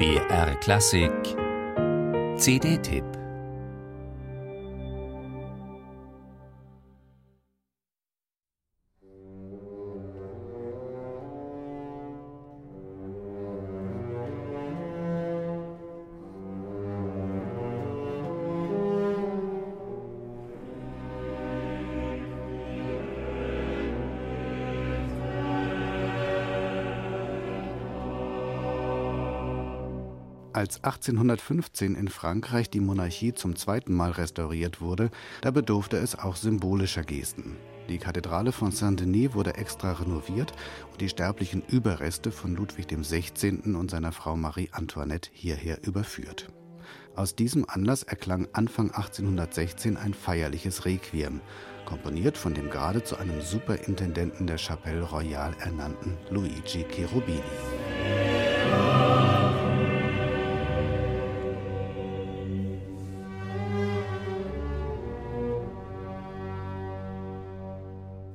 BR Klassik. CD-Tipp Als 1815 in Frankreich die Monarchie zum zweiten Mal restauriert wurde, da bedurfte es auch symbolischer Gesten. Die Kathedrale von Saint-Denis wurde extra renoviert und die sterblichen Überreste von Ludwig XVI. und seiner Frau Marie Antoinette hierher überführt. Aus diesem Anlass erklang Anfang 1816 ein feierliches Requiem, komponiert von dem gerade zu einem Superintendenten der Chapelle Royale ernannten Luigi Cherubini.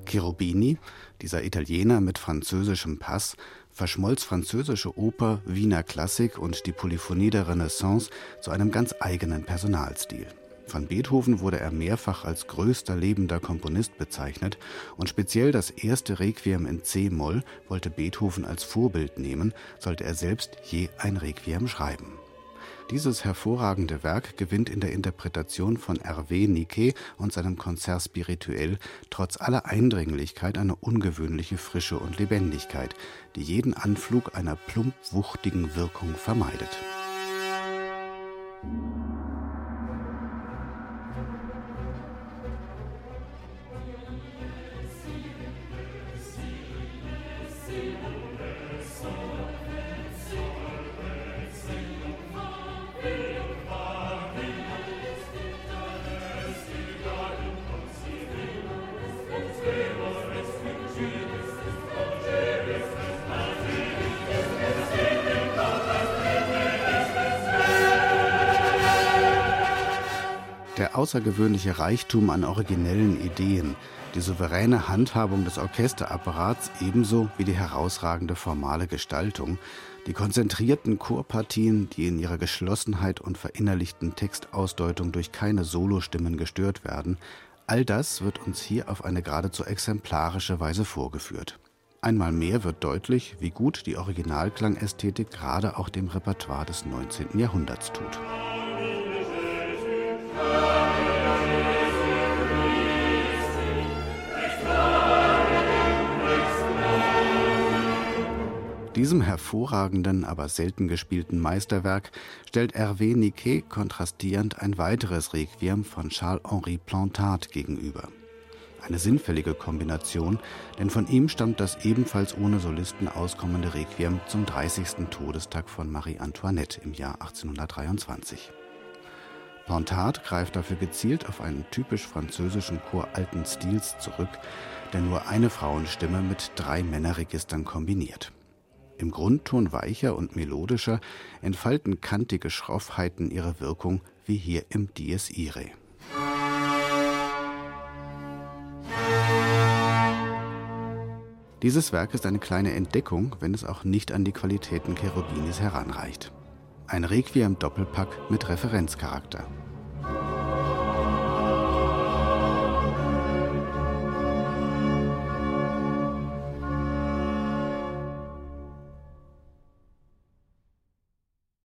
Cherubini, dieser Italiener mit französischem Pass, verschmolz französische Oper, Wiener Klassik und die Polyphonie der Renaissance zu einem ganz eigenen Personalstil. Von Beethoven wurde er mehrfach als größter lebender Komponist bezeichnet und speziell das erste Requiem in C-Moll wollte Beethoven als Vorbild nehmen, sollte er selbst je ein Requiem schreiben. Dieses hervorragende Werk gewinnt in der Interpretation von Hervé Niquet und seinem Konzert spirituell trotz aller Eindringlichkeit eine ungewöhnliche Frische und Lebendigkeit, die jeden Anflug einer plump wuchtigen Wirkung vermeidet. Der außergewöhnliche Reichtum an originellen Ideen, die souveräne Handhabung des Orchesterapparats ebenso wie die herausragende formale Gestaltung, die konzentrierten Chorpartien, die in ihrer Geschlossenheit und verinnerlichten Textausdeutung durch keine Solostimmen gestört werden, all das wird uns hier auf eine geradezu exemplarische Weise vorgeführt. Einmal mehr wird deutlich, wie gut die Originalklangästhetik gerade auch dem Repertoire des 19. Jahrhunderts tut. Diesem hervorragenden, aber selten gespielten Meisterwerk stellt Hervé Niquet kontrastierend ein weiteres Requiem von Charles-Henri Plantard gegenüber. Eine sinnfällige Kombination, denn von ihm stammt das ebenfalls ohne Solisten auskommende Requiem zum 30. Todestag von Marie Antoinette im Jahr 1823. Plantard greift dafür gezielt auf einen typisch französischen Chor alten Stils zurück, der nur eine Frauenstimme mit drei Männerregistern kombiniert. Im Grundton weicher und melodischer entfalten kantige Schroffheiten ihre Wirkung, wie hier im Dies Irae. Dieses Werk ist eine kleine Entdeckung, wenn es auch nicht an die Qualitäten Cherubinis heranreicht. Ein Requiem-Doppelpack mit Referenzcharakter.